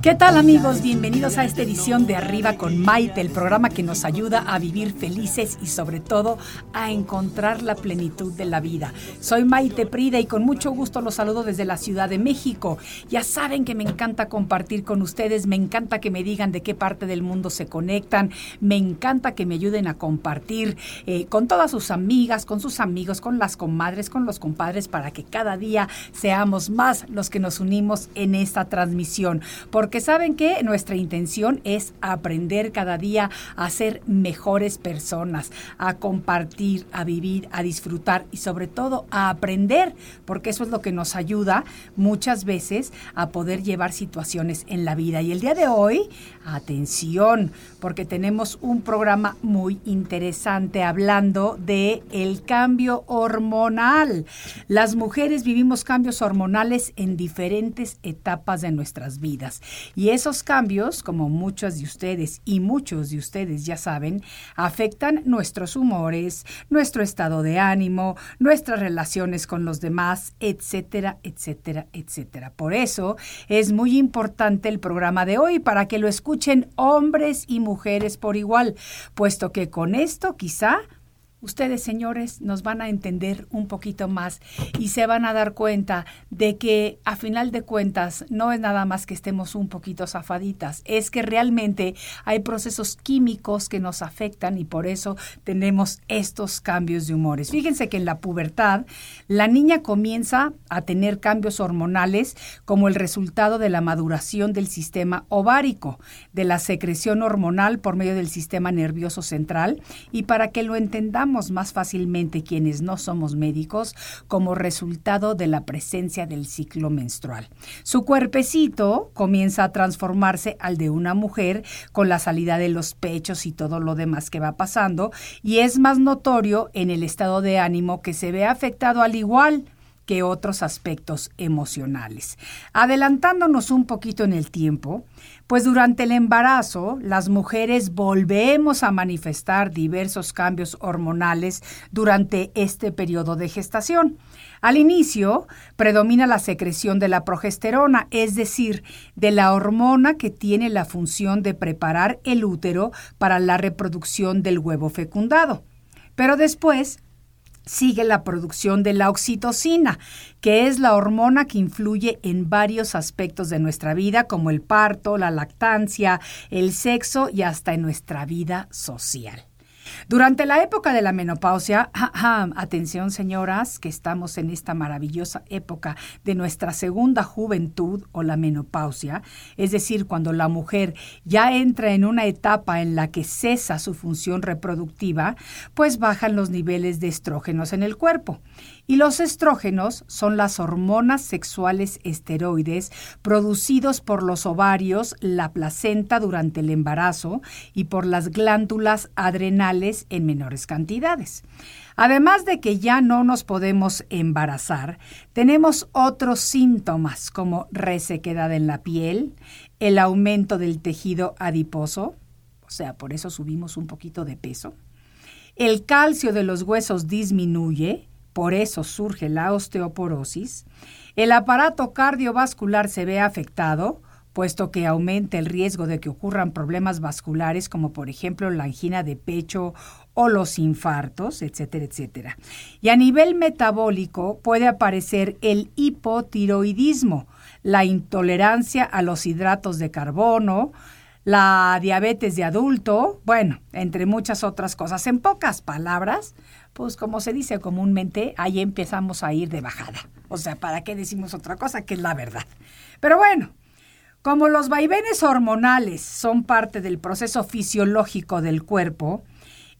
¿Qué tal amigos? Bienvenidos a esta edición de Arriba con Maite, el programa que nos ayuda a vivir felices y sobre todo a encontrar la plenitud de la vida. Soy Maite Prida y con mucho gusto los saludo desde la Ciudad de México. Ya saben que me encanta compartir con ustedes, me encanta que me digan de qué parte del mundo se conectan, me encanta que me ayuden a compartir eh, con todas sus amigas, con sus amigos, con las comadres, con los compadres, para que cada día seamos más los que nos unimos en esta transmisión. Porque saben que nuestra intención es aprender cada día a ser mejores personas, a compartir, a vivir, a disfrutar y sobre todo a aprender, porque eso es lo que nos ayuda muchas veces a poder llevar situaciones en la vida. Y el día de hoy, atención, porque tenemos un programa muy interesante hablando de el cambio hormonal. Las mujeres vivimos cambios hormonales en diferentes etapas de nuestras vidas. Y esos cambios, como muchos de ustedes y muchos de ustedes ya saben, afectan nuestros humores, nuestro estado de ánimo, nuestras relaciones con los demás, etcétera, etcétera, etcétera. Por eso es muy importante el programa de hoy para que lo escuchen hombres y mujeres por igual, puesto que con esto quizá Ustedes, señores, nos van a entender un poquito más y se van a dar cuenta de que a final de cuentas no es nada más que estemos un poquito zafaditas, es que realmente hay procesos químicos que nos afectan y por eso tenemos estos cambios de humores. Fíjense que en la pubertad la niña comienza a tener cambios hormonales como el resultado de la maduración del sistema ovárico, de la secreción hormonal por medio del sistema nervioso central y para que lo entendamos más fácilmente quienes no somos médicos como resultado de la presencia del ciclo menstrual. Su cuerpecito comienza a transformarse al de una mujer con la salida de los pechos y todo lo demás que va pasando y es más notorio en el estado de ánimo que se ve afectado al igual que otros aspectos emocionales. Adelantándonos un poquito en el tiempo, pues durante el embarazo las mujeres volvemos a manifestar diversos cambios hormonales durante este periodo de gestación. Al inicio predomina la secreción de la progesterona, es decir, de la hormona que tiene la función de preparar el útero para la reproducción del huevo fecundado. Pero después sigue la producción de la oxitocina, que es la hormona que influye en varios aspectos de nuestra vida, como el parto, la lactancia, el sexo y hasta en nuestra vida social. Durante la época de la menopausia, atención señoras, que estamos en esta maravillosa época de nuestra segunda juventud o la menopausia, es decir, cuando la mujer ya entra en una etapa en la que cesa su función reproductiva, pues bajan los niveles de estrógenos en el cuerpo. Y los estrógenos son las hormonas sexuales esteroides producidos por los ovarios, la placenta durante el embarazo y por las glándulas adrenales en menores cantidades. Además de que ya no nos podemos embarazar, tenemos otros síntomas como resequedad en la piel, el aumento del tejido adiposo, o sea, por eso subimos un poquito de peso, el calcio de los huesos disminuye, por eso surge la osteoporosis, el aparato cardiovascular se ve afectado, puesto que aumenta el riesgo de que ocurran problemas vasculares como por ejemplo la angina de pecho o los infartos, etcétera, etcétera. Y a nivel metabólico puede aparecer el hipotiroidismo, la intolerancia a los hidratos de carbono, la diabetes de adulto, bueno, entre muchas otras cosas. En pocas palabras, pues como se dice comúnmente, ahí empezamos a ir de bajada. O sea, ¿para qué decimos otra cosa que es la verdad? Pero bueno, como los vaivenes hormonales son parte del proceso fisiológico del cuerpo,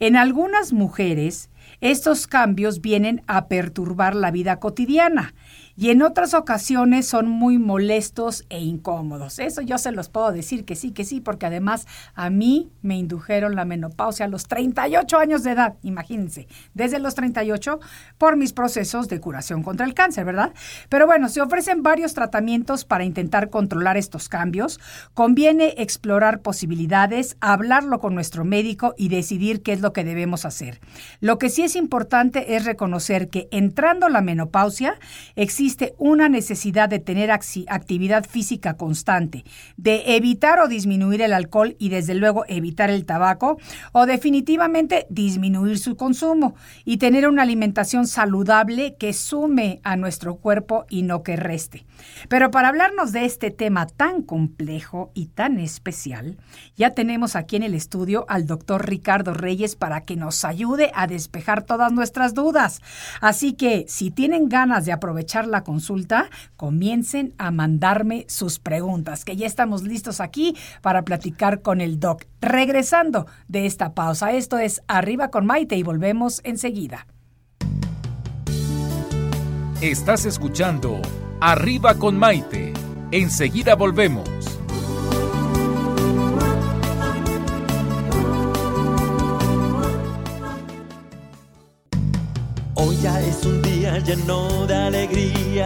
En algunas mujeres, estos cambios vienen a perturbar la vida cotidiana y en otras ocasiones son muy molestos e incómodos. Eso yo se los puedo decir que sí, que sí, porque además a mí me indujeron la menopausia a los 38 años de edad, imagínense, desde los 38 por mis procesos de curación contra el cáncer, ¿verdad? Pero bueno, se ofrecen varios tratamientos para intentar controlar estos cambios. Conviene explorar posibilidades, hablarlo con nuestro médico y decidir qué es lo que debemos hacer. Lo que sí es importante es reconocer que entrando la menopausia existe existe una necesidad de tener actividad física constante, de evitar o disminuir el alcohol y desde luego evitar el tabaco, o definitivamente disminuir su consumo y tener una alimentación saludable que sume a nuestro cuerpo y no que reste. Pero para hablarnos de este tema tan complejo y tan especial, ya tenemos aquí en el estudio al doctor Ricardo Reyes para que nos ayude a despejar todas nuestras dudas. Así que si tienen ganas de aprovechar la consulta, comiencen a mandarme sus preguntas, que ya estamos listos aquí para platicar con el doc. Regresando de esta pausa, esto es Arriba con Maite y volvemos enseguida. Estás escuchando Arriba con Maite. Enseguida volvemos. Hoy ya es un día lleno de alegría,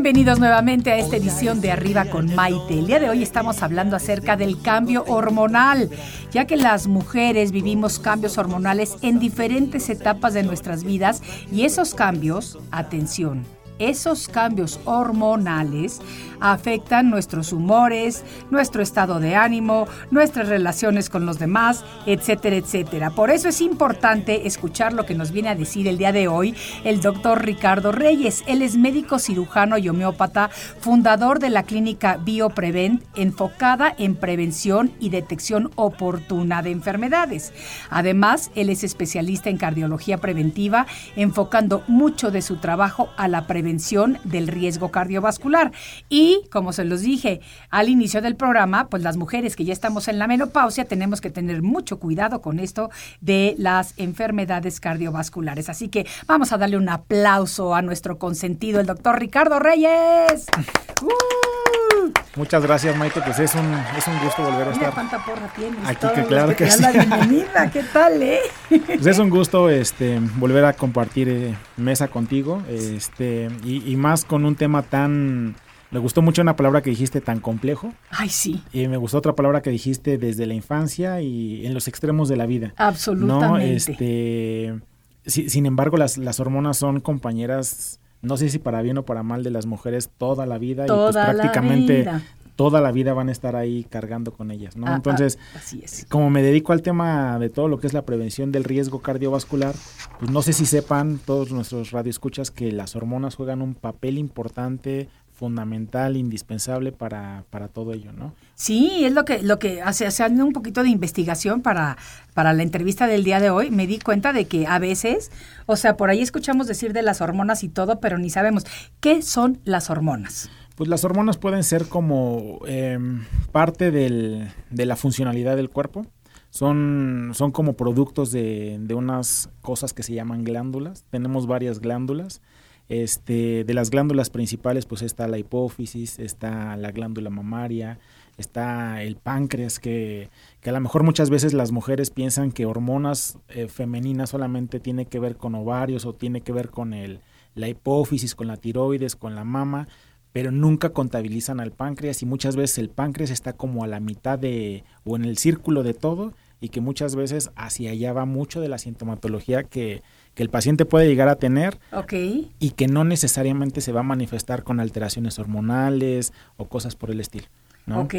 Bienvenidos nuevamente a esta edición de Arriba con Maite. El día de hoy estamos hablando acerca del cambio hormonal, ya que las mujeres vivimos cambios hormonales en diferentes etapas de nuestras vidas y esos cambios, atención, esos cambios hormonales afectan nuestros humores, nuestro estado de ánimo, nuestras relaciones con los demás, etcétera, etcétera. Por eso es importante escuchar lo que nos viene a decir el día de hoy el doctor Ricardo Reyes. Él es médico cirujano y homeópata, fundador de la clínica BioPrevent, enfocada en prevención y detección oportuna de enfermedades. Además, él es especialista en cardiología preventiva, enfocando mucho de su trabajo a la prevención del riesgo cardiovascular. Y, como se los dije al inicio del programa, pues las mujeres que ya estamos en la menopausia tenemos que tener mucho cuidado con esto de las enfermedades cardiovasculares. Así que vamos a darle un aplauso a nuestro consentido, el doctor Ricardo Reyes. ¡Uh! Muchas gracias, Maite. Pues es un, es un gusto volver a estar. cuánta porra tienes. Aquí, que claro que dan sí. la bienvenida. ¿Qué tal, eh? Pues es un gusto este, volver a compartir eh, mesa contigo. Este, y, y más con un tema tan. Me gustó mucho una palabra que dijiste tan complejo. Ay, sí, Y me gustó otra palabra que dijiste desde la infancia y en los extremos de la vida. absolutamente. No, este. si- sin embargo, las, las hormonas son compañeras, no sé si para bien o para mal, de las mujeres toda la vida. y pues prácticamente vida. toda la vida van a estar ahí cargando con ellas, ¿no? Ah, ah, Entonces, así es. como me dedico al tema de todo lo que es la prevención del riesgo cardiovascular, pues no sé si sepan todos nuestros radioescuchas que las hormonas juegan un papel importante, fundamental, indispensable para, para todo ello, ¿no? Sí, es lo que, lo que hace, haciendo un poquito de investigación para, para la entrevista del día de hoy, me di cuenta de que a veces, o sea, por ahí escuchamos decir de las hormonas y todo, pero ni sabemos qué son las hormonas. Pues las hormonas pueden ser como em, parte del- de la funcionalidad del cuerpo. Son, son como productos de, de unas cosas que se llaman glándulas. Tenemos varias glándulas. Este, de las glándulas principales, pues está la hipófisis, está la glándula mamaria, está el páncreas, que, que a lo mejor muchas veces las mujeres piensan que hormonas eh, femeninas solamente tiene que ver con ovarios o tiene que ver con el, la hipófisis, con la tiroides, con la mama, pero nunca contabilizan al páncreas y muchas veces el páncreas está como a la mitad de o en el círculo de todo y que muchas veces hacia allá va mucho de la sintomatología que, que el paciente puede llegar a tener Ok. y que no necesariamente se va a manifestar con alteraciones hormonales o cosas por el estilo. ¿no? Ok.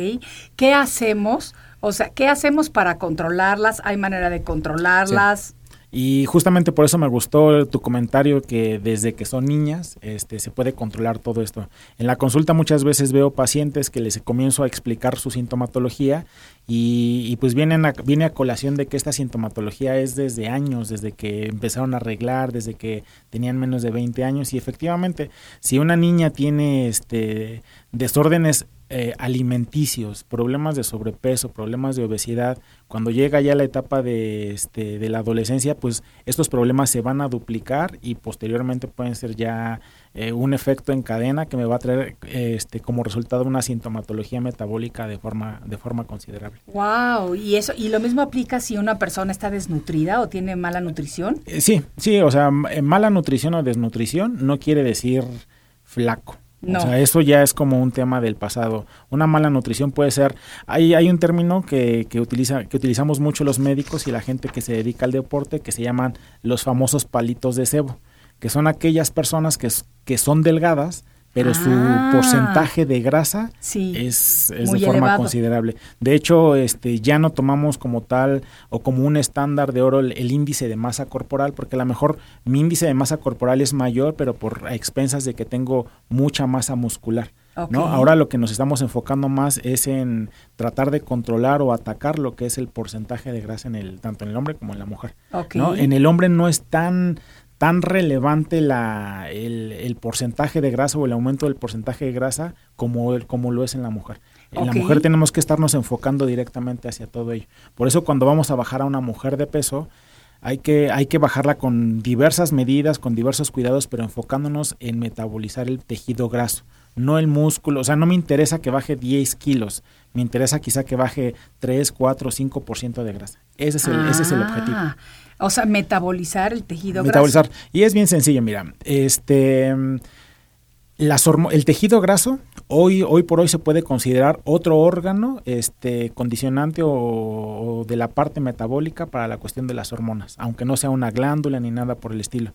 ¿Qué hacemos? O sea, ¿qué hacemos para controlarlas? ¿Hay manera de controlarlas? Y justamente por eso me gustó tu comentario que desde que son niñas este, se puede controlar todo esto. En la consulta muchas veces veo pacientes que les comienzo a explicar su sintomatología y, y pues vienen a, viene a colación de que esta sintomatología es desde años, desde que empezaron a arreglar, desde que tenían menos de 20 años y efectivamente si una niña tiene este, desórdenes eh, alimenticios, problemas de sobrepeso, problemas de obesidad, cuando llega ya la etapa de, este, de la adolescencia, pues estos problemas se van a duplicar y posteriormente pueden ser ya eh, un efecto en cadena que me va a traer este, como resultado una sintomatología metabólica de forma, de forma considerable. Wow, y eso y lo mismo aplica si una persona está desnutrida o tiene mala nutrición. Eh, sí, sí, o sea, eh, mala nutrición o desnutrición no quiere decir flaco. No. O sea, eso ya es como un tema del pasado. Una mala nutrición puede ser, hay, hay un término que, que, utiliza, que utilizamos mucho los médicos y la gente que se dedica al deporte que se llaman los famosos palitos de cebo, que son aquellas personas que, que son delgadas, pero Ah. su porcentaje de grasa Sí. es, es de forma elevado. considerable. De hecho, este, ya no tomamos como tal o como un estándar de oro el, el índice de masa corporal, porque a lo mejor mi índice de masa corporal es mayor, pero por a expensas de que tengo mucha masa muscular. ¿no? Ahora lo que nos estamos enfocando más es en tratar de controlar o atacar lo que es el porcentaje de grasa en el tanto en el hombre como en la mujer. ¿no? En el hombre no es tan tan relevante la, el, el porcentaje de grasa o el aumento del porcentaje de grasa como, el, como lo es en la mujer. En la mujer tenemos que estarnos enfocando directamente hacia todo ello. Por eso cuando vamos a bajar a una mujer de peso, hay que, hay que bajarla con diversas medidas, con diversos cuidados, pero enfocándonos en metabolizar el tejido graso, no el músculo. O sea, no me interesa que baje 10 kilos, me interesa quizá que baje 3, 4, 5% de grasa. Ese es el, ese es el objetivo. O sea, metabolizar el tejido Metabolizar. graso. Y es bien sencillo, mira, este las hormo- el tejido graso hoy hoy por hoy se puede considerar otro órgano este condicionante o, o de la parte metabólica para la cuestión de las hormonas, aunque no sea una glándula ni nada por el estilo.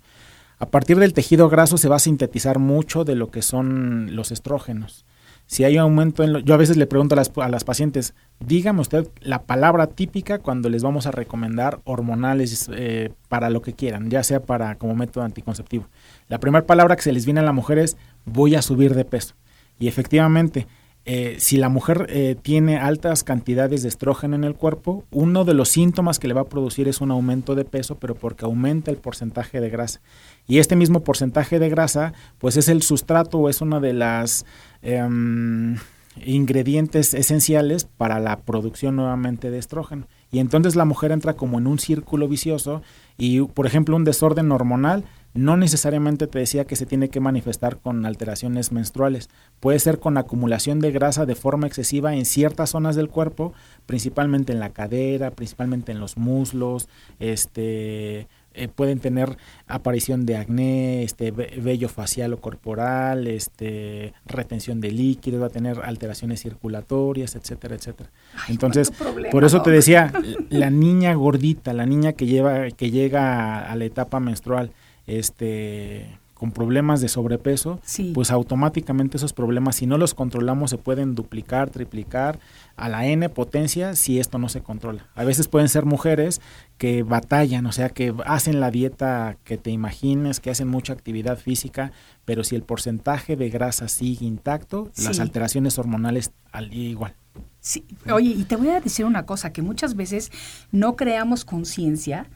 A partir del tejido graso se va a sintetizar mucho de lo que son los estrógenos. Si hay un aumento en lo- yo a veces le pregunto a las, a las pacientes, dígame usted la palabra típica cuando les vamos a recomendar hormonales eh, para lo que quieran, ya sea para como método anticonceptivo. La primera palabra que se les viene a la mujer es voy a subir de peso. Y efectivamente, eh, si la mujer eh, tiene altas cantidades de estrógeno en el cuerpo, uno de los síntomas que le va a producir es un aumento de peso, pero porque aumenta el porcentaje de grasa. Y este mismo porcentaje de grasa, pues es el sustrato o es una de las em, ingredientes esenciales para la producción nuevamente de estrógeno. Y entonces la mujer entra como en un círculo vicioso y, por ejemplo, un desorden hormonal no necesariamente te decía que se tiene que manifestar con alteraciones menstruales. Puede ser con acumulación de grasa de forma excesiva en ciertas zonas del cuerpo, principalmente en la cadera, principalmente en los muslos, este eh, pueden tener aparición de acné, este ve- vello facial o corporal, este retención de líquidos, va a tener alteraciones circulatorias, etcétera, etcétera. Entonces, problema, por eso te decía, la niña gordita, la niña que lleva que llega a, a la etapa menstrual, este con problemas de sobrepeso, Sí. pues automáticamente esos problemas, si no los controlamos, se pueden duplicar, triplicar a la N potencia si esto no se controla. A veces pueden ser mujeres que batallan, o sea, que hacen la dieta que te imagines, que hacen mucha actividad física, pero si el porcentaje de grasa sigue intacto, las alteraciones hormonales al igual. Sí, oye, y te voy a decir una cosa, que muchas veces no creamos conciencia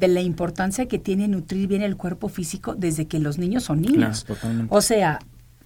de la importancia que tiene nutrir bien el cuerpo físico desde que los niños son niños. Claro. O sea,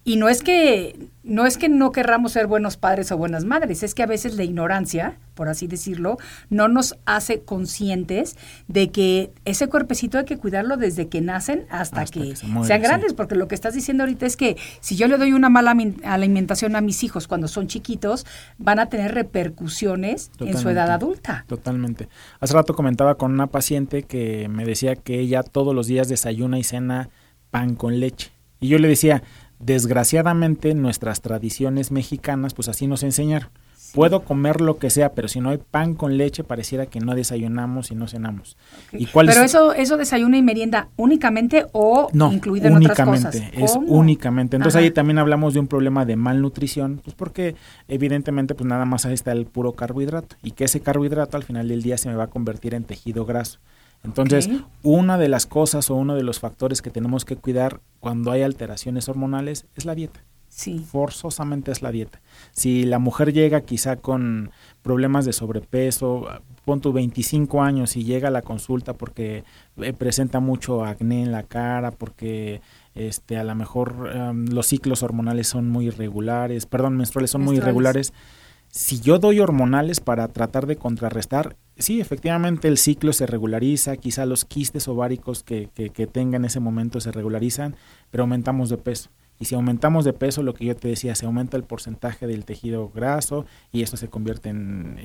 y no es que no es que no querramos ser buenos padres o buenas madres, es que a veces la ignorancia, por así decirlo, no nos hace conscientes de que ese cuerpecito hay que cuidarlo desde que nacen hasta, Hasta que, que se mueren, sean sí. grandes, porque lo que estás diciendo ahorita es que si yo le doy una mala alimentación a mis hijos cuando son chiquitos, van a tener repercusiones en su edad adulta. Totalmente. Hace rato comentaba con una paciente que me decía que ella todos los días desayuna y cena pan con leche. Y yo le decía, desgraciadamente nuestras tradiciones mexicanas pues así nos enseñaron. Puedo comer lo que sea, pero si no hay pan con leche, pareciera que no desayunamos y no cenamos. ¿Y cuál pero eso, eso desayuna y merienda únicamente o no, incluido en otras cosas. Es únicamente. Entonces ahí también hablamos de un problema de malnutrición, pues porque evidentemente pues nada más ahí está el puro carbohidrato y que ese carbohidrato al final del día se me va a convertir en tejido graso. Entonces, una de las cosas o uno de los factores que tenemos que cuidar cuando hay alteraciones hormonales es la dieta. Sí. Forzosamente es la dieta. Si la mujer llega quizá con problemas de sobrepeso, pon tu 25 años y llega a la consulta porque eh, presenta mucho acné en la cara, porque este a lo mejor em, los ciclos hormonales son muy irregulares, perdón, menstruales son muy irregulares. Si yo doy hormonales para tratar de contrarrestar, sí, efectivamente el ciclo se regulariza, quizá los quistes ováricos que, que, que tenga en ese momento se regularizan, pero aumentamos de peso. Y si aumentamos de peso, lo que yo te decía, se aumenta el porcentaje del tejido graso y eso se convierte en,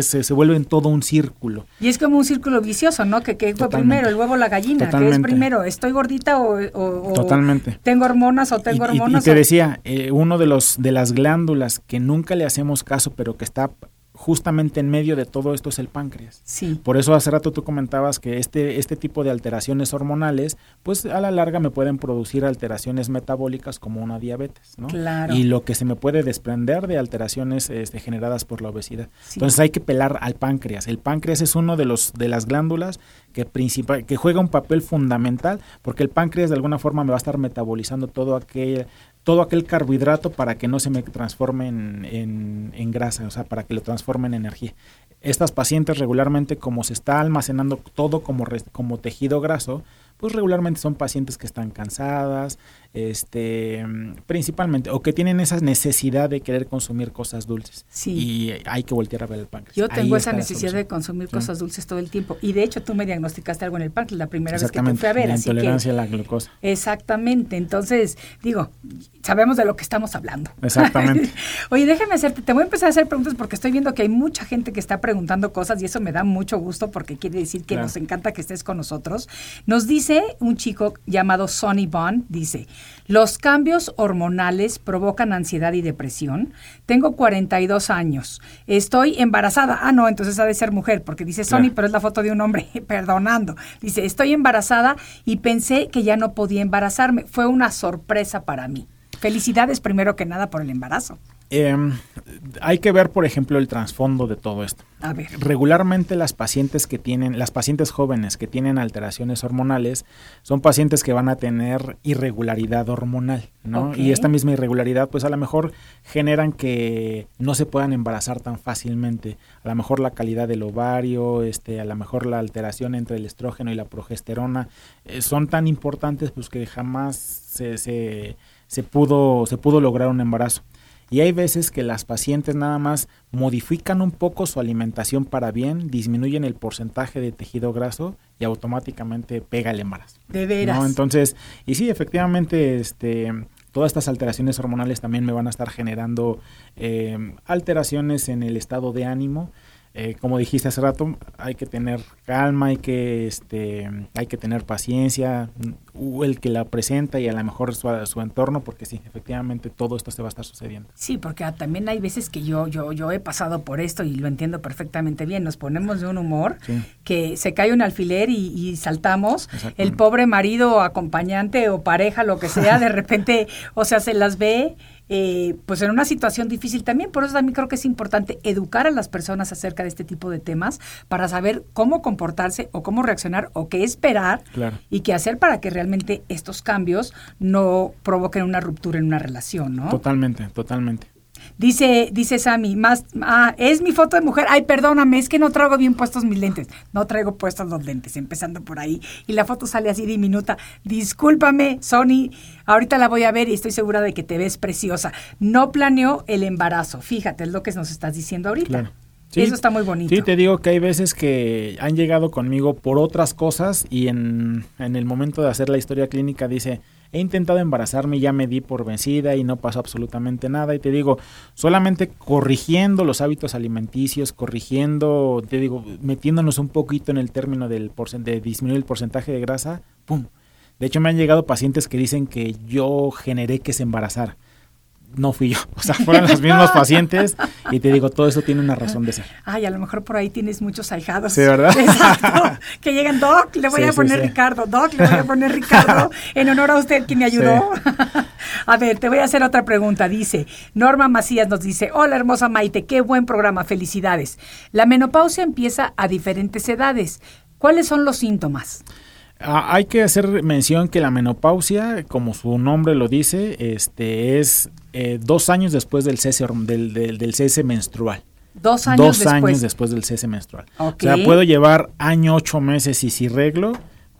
se, vuelve en todo un círculo. Y es como un círculo vicioso, ¿no? Que, que fue primero, el huevo la gallina, que es primero, estoy gordita o, Totalmente. tengo hormonas o tengo hormonas. Y, te decía, eh, uno de los de las glándulas que nunca le hacemos caso, pero que está justamente en medio de todo esto es el páncreas. Sí. Por eso hace rato tú comentabas que este, este tipo de alteraciones hormonales, pues a la larga me pueden producir alteraciones metabólicas como una diabetes, ¿no? Claro. Y lo que se me puede desprender de alteraciones este, generadas por la obesidad. Entonces hay que pelar al páncreas. El páncreas es uno de los de las glándulas que principal, que juega un papel fundamental, porque el páncreas de alguna forma me va a estar metabolizando todo aquel todo aquel carbohidrato para que no se me transforme en, en, grasa, o sea, para que lo transforme en energía. Estas pacientes regularmente, como se está almacenando todo como, como tejido graso, pues regularmente son pacientes que están cansadas, este, principalmente, o que tienen esa necesidad de querer consumir cosas dulces. Sí. Y hay que voltear a ver el páncreas. Yo tengo esa necesidad de consumir cosas dulces todo el tiempo. Y de hecho tú me diagnosticaste algo en el páncreas la primera vez que te fui a ver. La intolerancia a la glucosa. Exactamente. Entonces, digo, sabemos de lo que estamos hablando. Exactamente. Oye, déjame hacerte, te voy a empezar a hacer preguntas porque estoy viendo que hay mucha gente que está preguntando cosas y eso me da mucho gusto porque quiere decir que nos encanta que estés con nosotros. Nos dice un chico llamado Sonny Bond, dice, los cambios hormonales provocan ansiedad y depresión. Tengo 42 años. Estoy embarazada. Ah, no, entonces ha de ser mujer, porque dice Sony, pero es la foto de un hombre, perdonando. Dice, estoy embarazada y pensé que ya no podía embarazarme. Fue una sorpresa para mí. Felicidades primero que nada por el embarazo. Em, hay que ver, por ejemplo, el trasfondo de todo esto. A ver. Regularmente las pacientes que tienen, las pacientes jóvenes que tienen alteraciones hormonales, son pacientes que van a tener irregularidad hormonal, ¿no? Y esta misma irregularidad, pues a lo mejor generan que no se puedan embarazar tan fácilmente. A lo mejor la calidad del ovario, este, a lo mejor la alteración entre el estrógeno y la progesterona, eh, son tan importantes pues que jamás se, se, se pudo, se pudo lograr un embarazo. Y hay veces que las pacientes nada más modifican un poco su alimentación para bien, disminuyen el porcentaje de tejido graso y automáticamente pega el embarazo. De veras. Entonces, y sí, efectivamente, este, todas estas alteraciones hormonales también me van a estar generando eh, alteraciones en el estado de ánimo. Eh, como dijiste hace rato, hay que tener calma, hay que, este, hay que tener paciencia, el que la presenta y a lo mejor su, su, entorno, porque sí, efectivamente todo esto se va a estar sucediendo. Sí, porque también hay veces que yo, yo, yo he pasado por esto y lo entiendo perfectamente bien. Nos ponemos de un humor que se cae un alfiler y, y saltamos. El pobre marido, acompañante o pareja, lo que sea, de repente, o sea, se las ve eh, pues en una situación difícil también. Por eso también creo que es importante educar a las personas acerca de este tipo de temas para saber cómo comportarse o cómo reaccionar o qué esperar y qué hacer para que realmente estos cambios no provoquen una ruptura en una relación, ¿no? Totalmente, totalmente. Dice, dice Sammy, más, ah, es mi foto de mujer. Ay, perdóname, es que no traigo bien puestos mis lentes. No traigo puestos los lentes, empezando por ahí. Y la foto sale así diminuta. Discúlpame, Sony, ahorita la voy a ver y estoy segura de que te ves preciosa. No planeó el embarazo. Fíjate, es lo que nos estás diciendo ahorita. Eso está muy bonito. Sí, te digo que hay veces que han llegado conmigo por otras cosas y en, en el momento de hacer la historia clínica dice, he intentado embarazarme y ya me di por vencida y no pasó absolutamente nada. Y te digo, solamente corrigiendo los hábitos alimenticios, corrigiendo, te digo, metiéndonos un poquito en el término del de disminuir el porcentaje de grasa, ¡pum! De hecho, me han llegado pacientes que dicen que yo generé que se embarazara no fui yo, o sea, fueron los mismos pacientes y te digo, todo eso tiene una razón de ser. Ay, a lo mejor por ahí tienes muchos ahijados. Sí, ¿verdad? Exacto. Que llegan, Doc, le voy Sí, a poner sí. Ricardo, Doc, le voy a poner Ricardo, en honor a usted que me ayudó. A ver, te voy a hacer otra pregunta. Dice, Norma Macías nos dice, hola hermosa Maite, qué buen programa, felicidades. La menopausia empieza a diferentes edades. ¿Cuáles son los síntomas? Ah, hay que hacer mención que la menopausia, como su nombre lo dice, este es eh, dos años después del cese, del, del- del cese menstrual. Dos años dos después. años después del cese menstrual. O sea, puedo llevar año, ocho meses y si reglo,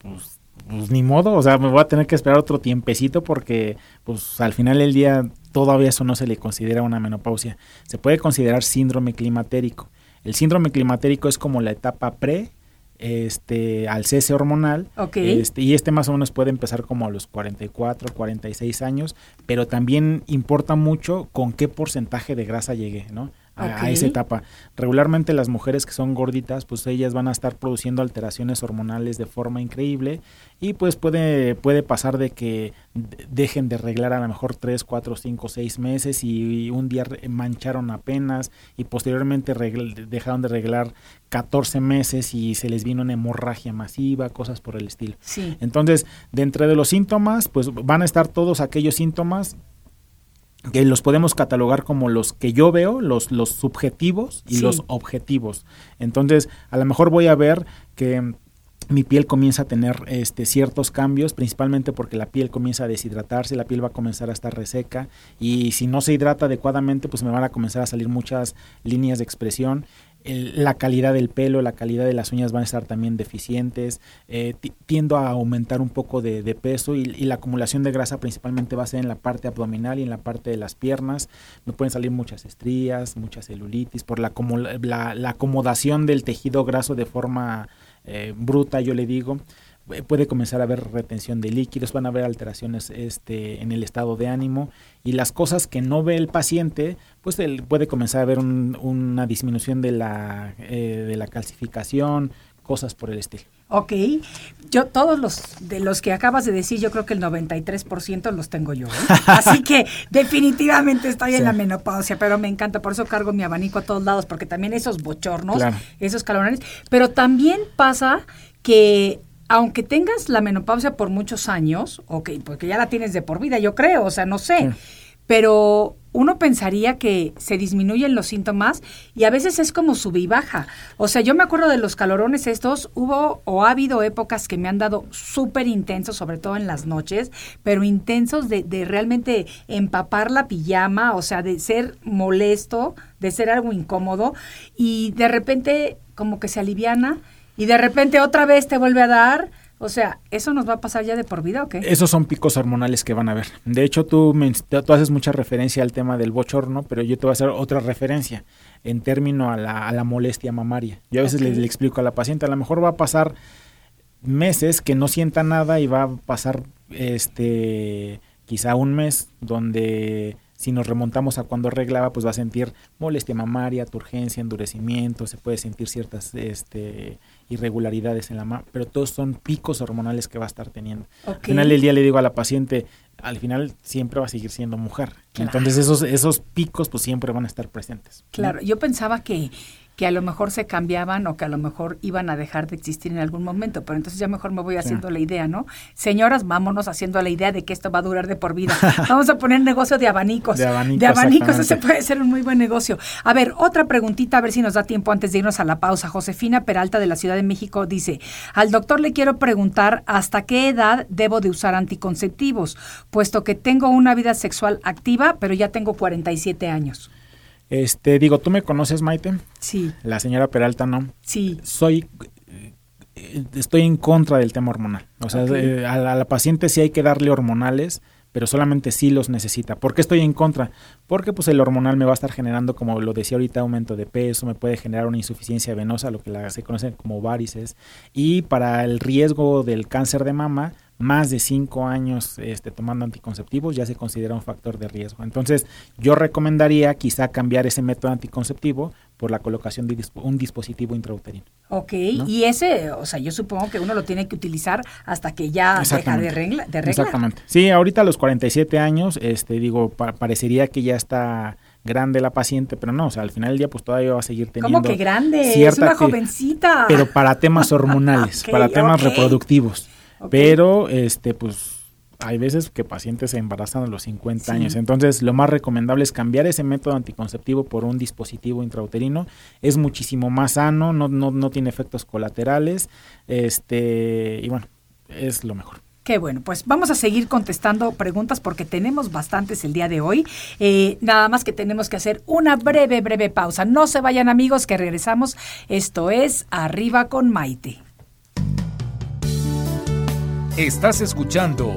pues, pues ni modo, o sea, me voy a tener que esperar otro tiempecito porque pues al final del día todavía eso no se le considera una menopausia. Se puede considerar síndrome climatérico. El síndrome climatérico es como la etapa pre este al cese hormonal Ok. este, y este más o menos puede empezar como a los 44, 46 años, pero también importa mucho con qué porcentaje de grasa llegué, ¿no? A, esa etapa. Regularmente las mujeres que son gorditas, pues ellas van a estar produciendo alteraciones hormonales de forma increíble y pues puede, puede pasar de que de- dejen de arreglar a lo mejor 3, 4, 5, 6 meses y un día mancharon apenas y posteriormente regl- dejaron de arreglar 14 meses y se les vino una hemorragia masiva, cosas por el estilo. Sí. Entonces, dentro de los síntomas, pues van a estar todos aquellos síntomas que los podemos catalogar como los que yo veo, los, los subjetivos y Sí. los objetivos. Entonces, a lo mejor voy a ver que mi piel comienza a tener este, ciertos cambios, principalmente porque la piel comienza a deshidratarse, la piel va a comenzar a estar reseca y si no se hidrata adecuadamente, pues me van a comenzar a salir muchas líneas de expresión. El- la calidad del pelo, la calidad de las uñas van a estar también deficientes, eh, ti- tiendo a aumentar un poco de, peso y, y la acumulación de grasa principalmente va a ser en la parte abdominal y en la parte de las piernas. Me pueden salir muchas estrías, mucha celulitis, por la, la, la acomodación del tejido graso de forma eh, bruta, yo le digo. Eh, Puede comenzar a haber retención de líquidos, van a haber alteraciones este, en el estado de ánimo y las cosas que no ve el paciente, pues él puede comenzar a haber un- una disminución de la, eh, de la calcificación, cosas por el estilo. Ok, yo todos los de los que acabas de decir, yo creo que el 93% los tengo yo. ¿eh? Así que definitivamente estoy en la menopausia, pero me encanta, por eso cargo mi abanico a todos lados, porque también esos bochornos, Claro. esos calorones, pero también pasa que aunque tengas la menopausia por muchos años, ok, porque ya la tienes de por vida, yo creo, o sea, no sé, Sí. pero uno pensaría que se disminuyen los síntomas y a veces es como sube y baja. O sea, yo me acuerdo de los calorones estos, hubo o ha habido épocas que me han dado súper intensos, sobre todo en las noches, pero intensos de, de realmente empapar la pijama, o sea, de ser molesto, de ser algo incómodo y de repente como que se aliviana y de repente otra vez te vuelve a dar. O sea, ¿eso nos va a pasar ya de por vida o qué? Esos son picos hormonales que van a haber. De hecho, tú, men- tú haces mucha referencia al tema del bochorno, pero yo te voy a hacer otra referencia en término a la, a la molestia mamaria. Yo a veces le explico a la paciente, a lo mejor va a pasar meses que no sienta nada y va a pasar este quizá un mes donde si nos remontamos a cuando arreglaba, pues va a sentir molestia mamaria, turgencia, endurecimiento, se puede sentir ciertas este, irregularidades en la mama, pero todos son picos hormonales que va a estar teniendo. Al final del día le digo a la paciente, al final siempre va a seguir siendo mujer. Claro. Entonces esos, esos picos pues siempre van a estar presentes. ¿no? Claro, yo pensaba que, que a lo mejor se cambiaban o que a lo mejor iban a dejar de existir en algún momento, pero entonces ya mejor me voy haciendo la idea, ¿no? Señoras, vámonos haciendo la idea de que esto va a durar de por vida. Vamos a poner negocio de abanicos. De abanicos, De abanicos, ese puede ser un muy buen negocio. A ver, otra preguntita, a ver si nos da tiempo antes de irnos a la pausa. Josefina Peralta de la Ciudad de México dice, al doctor le quiero preguntar hasta qué edad debo de usar anticonceptivos, puesto que tengo una vida sexual activa, pero ya tengo 47 años. Este, digo, ¿tú me conoces, Maite? Sí, La señora Peralta no. sí. Soy, eh, estoy en contra del tema hormonal. O sea, eh, a, la, a la paciente sí hay que darle hormonales, pero solamente sí los necesita. ¿Por qué estoy en contra? Porque pues el hormonal me va a estar generando, como lo decía ahorita, aumento de peso, me puede generar una insuficiencia venosa, lo que se conoce como varices. Y para el riesgo del cáncer de mama, más de cinco años este, tomando anticonceptivos ya se considera un factor de riesgo. Entonces, yo recomendaría quizá cambiar ese método anticonceptivo por la colocación de un dispositivo intrauterino. Ok, y ese, o sea, yo supongo que uno lo tiene que utilizar hasta que ya deja de regla, de Exactamente. Sí, ahorita a los 47 años, este, digo, parecería que ya está grande la paciente, pero no, o sea, al final del día pues todavía va a seguir teniendo... ¿Cómo que grande? es una jovencita. Pero para temas hormonales, para temas reproductivos. Pero, este, pues hay veces que pacientes se embarazan a los 50 años. Entonces, lo más recomendable es cambiar ese método anticonceptivo por un dispositivo intrauterino. Es muchísimo más sano, no, no, no tiene efectos colaterales. Este, y bueno, es lo mejor. Qué bueno, pues vamos a seguir contestando preguntas porque tenemos bastantes el día de hoy. Eh, nada más que tenemos que hacer una breve, breve pausa. No se vayan amigos, que regresamos. Esto es Arriba con Maite. Estás escuchando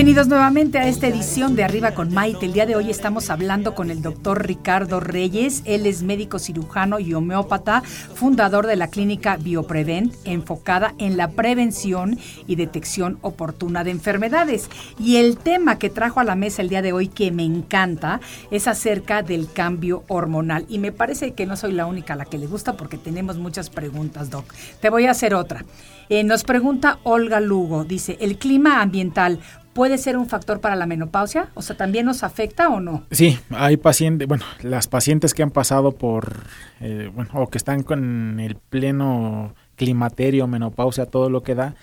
Bienvenidos nuevamente a esta edición de Arriba con Maite. El día de hoy estamos hablando con el doctor Ricardo Reyes. Él es médico cirujano y homeópata, fundador de la clínica Bioprevent, enfocada en la prevención y detección oportuna de enfermedades. Y el tema que trajo a la mesa el día de hoy, que me encanta, es acerca del cambio hormonal. Y me parece que no soy la única a la que le gusta porque tenemos muchas preguntas, Doc. Te voy a hacer otra. Eh, nos pregunta Olga Lugo, dice, ¿el clima ambiental puede ser un factor para la menopausia? O sea, ¿también nos afecta o no? Sí, hay pacientes, bueno, las pacientes que han pasado por, eh, bueno, o que están con el pleno climaterio, menopausia, todo lo que da,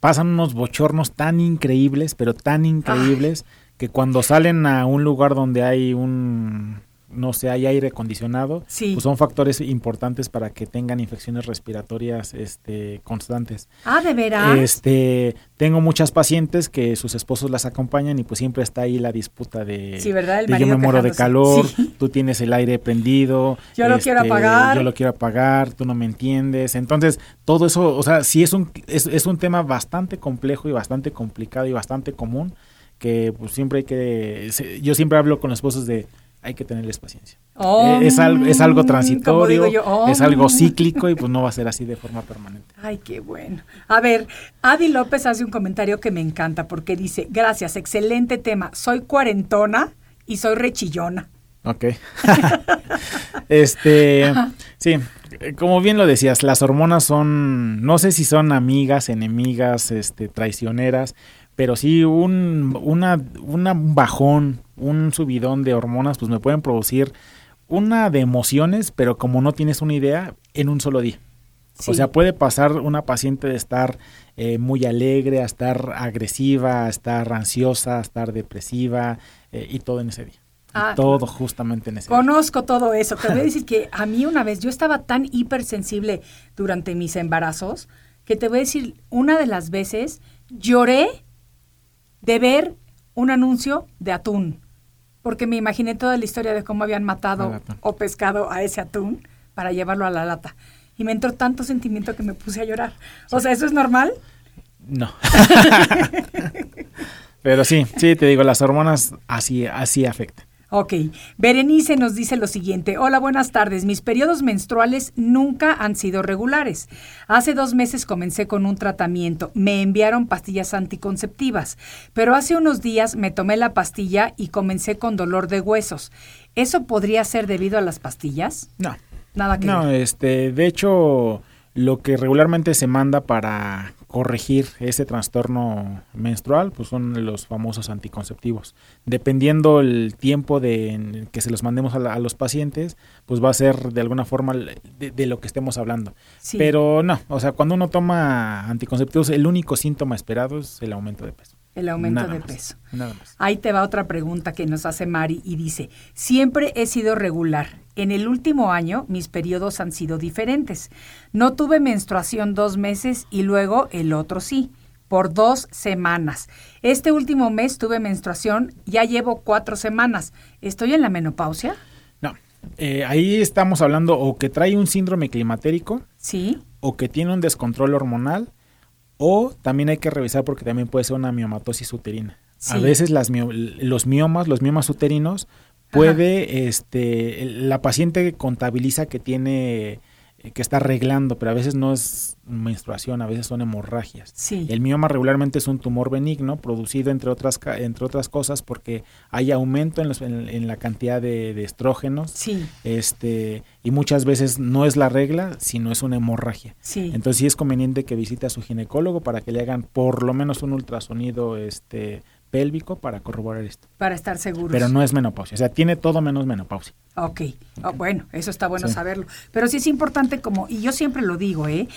pasan unos bochornos tan increíbles, pero tan increíbles, que cuando salen a un lugar donde hay un no sé, hay aire acondicionado, pues son factores importantes para que tengan infecciones respiratorias este, constantes. Ah, de veras. Este, tengo muchas pacientes que sus esposos las acompañan y pues siempre está ahí la disputa de, sí, ¿verdad? yo me muero de calor, tú tienes el aire prendido, yo lo quiero este, apagar, yo lo quiero apagar, tú no me entiendes. Entonces, todo eso, o sea, sí es un, es, es un tema bastante complejo y bastante complicado y bastante común que pues siempre hay que, yo siempre hablo con los esposos de hay que tenerles paciencia. Oh, es, algo, es algo transitorio, es algo oh. cíclico y pues no va a ser así de forma permanente. Ay, qué bueno. A ver, Adi López hace un comentario que me encanta porque dice, gracias, excelente tema, soy cuarentona y soy rechillona. Ok. este, sí, como bien lo decías, las hormonas son, no sé si son amigas, enemigas, este, traicioneras, pero sí un, una, una, un bajón, un subidón de hormonas, pues me pueden producir una de emociones, pero como no tienes una idea, en un solo día. O sea, puede pasar una paciente de estar eh, muy alegre a estar agresiva, a estar ansiosa, a estar depresiva eh, y todo en ese día. Ah, todo justamente en ese Conozco todo eso. Te voy a decir que a mí una vez yo estaba tan hipersensible durante mis embarazos que te voy a decir, una de las veces lloré de ver un anuncio de atún, porque me imaginé toda la historia de cómo habían matado o pescado a ese atún para llevarlo a la lata. Y me entró tanto sentimiento que me puse a llorar. O sea, ¿eso es normal? No. Pero sí, sí, te digo, las hormonas así, así afectan. Ok, Berenice nos dice lo siguiente. Hola, buenas tardes. Mis periodos menstruales nunca han sido regulares. Hace dos meses comencé con un tratamiento. Me enviaron pastillas anticonceptivas, pero hace unos días me tomé la pastilla y comencé con dolor de huesos. ¿Eso podría ser debido a las pastillas? No. Nada que No, este, de hecho, lo que regularmente se manda para corregir ese trastorno menstrual, pues son los famosos anticonceptivos. Dependiendo el tiempo de que se los mandemos a, los pacientes, pues va a ser de alguna forma de, lo que estemos hablando. Pero no, o sea, cuando uno toma anticonceptivos, el único síntoma esperado es el aumento de peso. El aumento de peso. Nada más. Ahí te va otra pregunta que nos hace Mari y dice, siempre he sido regular. En el último año mis periodos han sido diferentes. No tuve menstruación dos meses y luego el otro sí, por dos semanas. Este último mes tuve menstruación, ya llevo cuatro semanas. ¿Estoy en la menopausia? No. Eh, ahí estamos hablando o que trae un síndrome climatérico. Sí. O que tiene un descontrol hormonal o también hay que revisar porque también puede ser una miomatosis uterina. A veces las los miomas, los miomas uterinos, puede, este, la paciente contabiliza que tiene eh, que está arreglando, pero a veces no es menstruación, a veces son hemorragias. Sí. El mioma regularmente es un tumor benigno producido entre otras entre otras cosas porque hay aumento en, la cantidad de, estrógenos. Sí. Este y muchas veces no es la regla, sino es una hemorragia. Sí. Entonces sí es conveniente que visite a su ginecólogo para que le hagan por lo menos un ultrasonido este pélvico para corroborar esto. Para estar seguros. Pero no es menopausia, o sea, tiene todo menos menopausia. Ok, oh, bueno, eso está bueno saberlo. Pero sí es importante como, y yo siempre lo digo, ¿eh?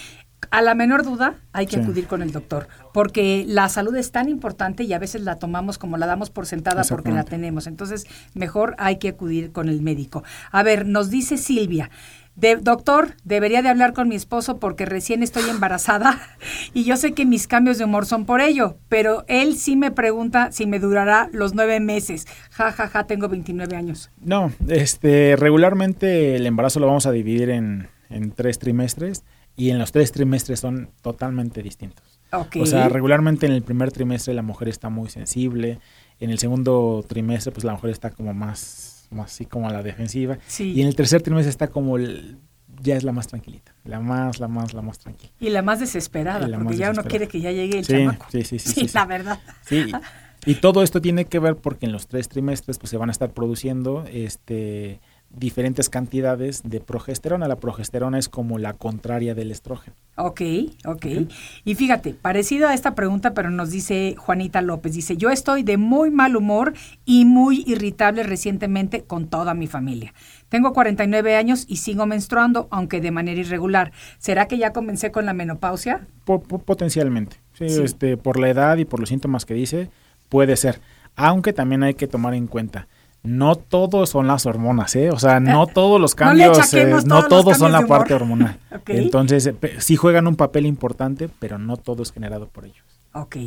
A la menor duda hay que acudir con el doctor, porque la salud es tan importante y a veces la tomamos como la damos por sentada porque la tenemos. Entonces, mejor hay que acudir con el médico. A ver, nos dice Silvia, de, doctor, debería de hablar con mi esposo porque recién estoy embarazada y yo sé que mis cambios de humor son por ello, pero él sí me pregunta si me durará los nueve meses. Ja, ja, ja, tengo 29 años. No, este, regularmente el embarazo lo vamos a dividir en, en tres trimestres y en los tres trimestres son totalmente distintos. Okay. O sea, regularmente en el primer trimestre la mujer está muy sensible, en el segundo trimestre pues la mujer está como más así como a la defensiva. Y en el tercer trimestre está como ya es la más tranquilita, la más, la más, la más tranquila. Y la más desesperada, porque ya uno quiere que ya llegue el sí, chamaco. Sí, sí, sí. Sí, la verdad. Sí, y todo esto tiene que ver porque en los tres trimestres pues se van a estar produciendo este diferentes cantidades de progesterona. La progesterona es como la contraria del estrógeno. Ok, ok. Y fíjate, parecido a esta pregunta, pero nos dice Juanita López, dice, yo estoy de muy mal humor y muy irritable recientemente con toda mi familia. Tengo 49 años y sigo menstruando, aunque de manera irregular. ¿Será que ya comencé con la menopausia? potencialmente. Sí, Este, por la edad y por los síntomas que dice, puede ser. Aunque también hay que tomar en cuenta no todos son las hormonas, ¿eh? O sea, no todos los cambios, no, todos, son la parte hormonal. Entonces, eh, sí juegan un papel importante, pero no todo es generado por ellos. Ok.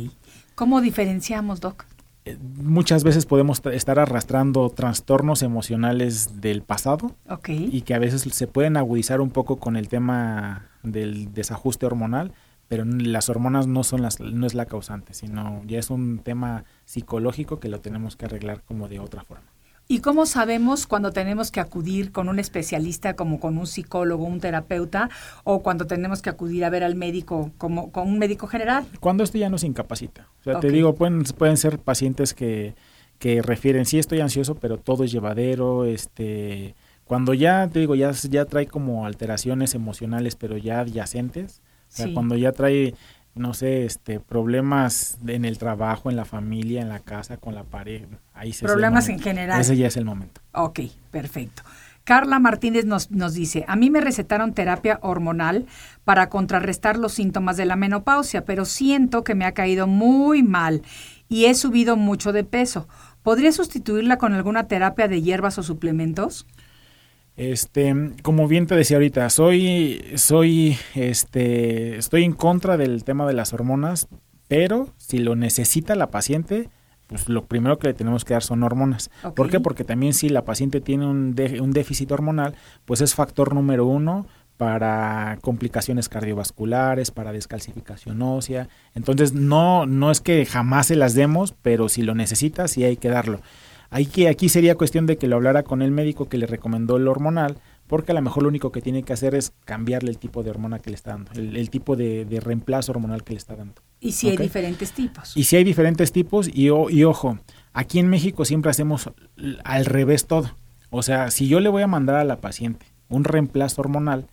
¿Cómo diferenciamos, Doc? Eh, muchas veces podemos estar arrastrando trastornos emocionales del pasado okay. y que a veces se pueden agudizar un poco con el tema del desajuste hormonal, pero las hormonas no son las no es la causante, sino ya es un tema psicológico que lo tenemos que arreglar como de otra forma. ¿Y cómo sabemos cuando tenemos que acudir con un especialista como con un psicólogo, un terapeuta, o cuando tenemos que acudir a ver al médico como con un médico general? Cuando esto ya nos incapacita. O sea, te digo, pueden, pueden ser pacientes que, que refieren, sí estoy ansioso, pero todo es llevadero, este... Cuando ya, te digo, ya, ya trae como alteraciones emocionales, pero ya adyacentes, o sea, cuando ya trae no sé, este, problemas en el trabajo, en la familia, en la casa, con la pareja. Ahí se problemas en general. Ese ya es el momento. Ok, perfecto. Carla Martínez nos, nos dice, a mí me recetaron terapia hormonal para contrarrestar los síntomas de la menopausia, pero siento que me ha caído muy mal y he subido mucho de peso. ¿Podría sustituirla con alguna terapia de hierbas o suplementos? Este, como bien te decía ahorita, soy, soy, este, estoy en contra del tema de las hormonas, pero si lo necesita la paciente, pues lo primero que le tenemos que dar son hormonas. ¿Por qué? Porque también si la paciente tiene un, un déficit hormonal, pues es factor número uno para complicaciones cardiovasculares, para descalcificación ósea. Entonces, no, no es que jamás se las demos, pero si lo necesita, sí hay que darlo. Aquí, aquí sería cuestión de que lo hablara con el médico que le recomendó el hormonal, porque a lo mejor lo único que tiene que hacer es cambiarle el tipo de hormona que le está dando, el, tipo de, reemplazo hormonal que le está dando. Y si hay diferentes tipos. Y si hay diferentes tipos, y, y ojo, aquí en México siempre hacemos al revés todo. O sea, si yo le voy a mandar a la paciente un reemplazo hormonal,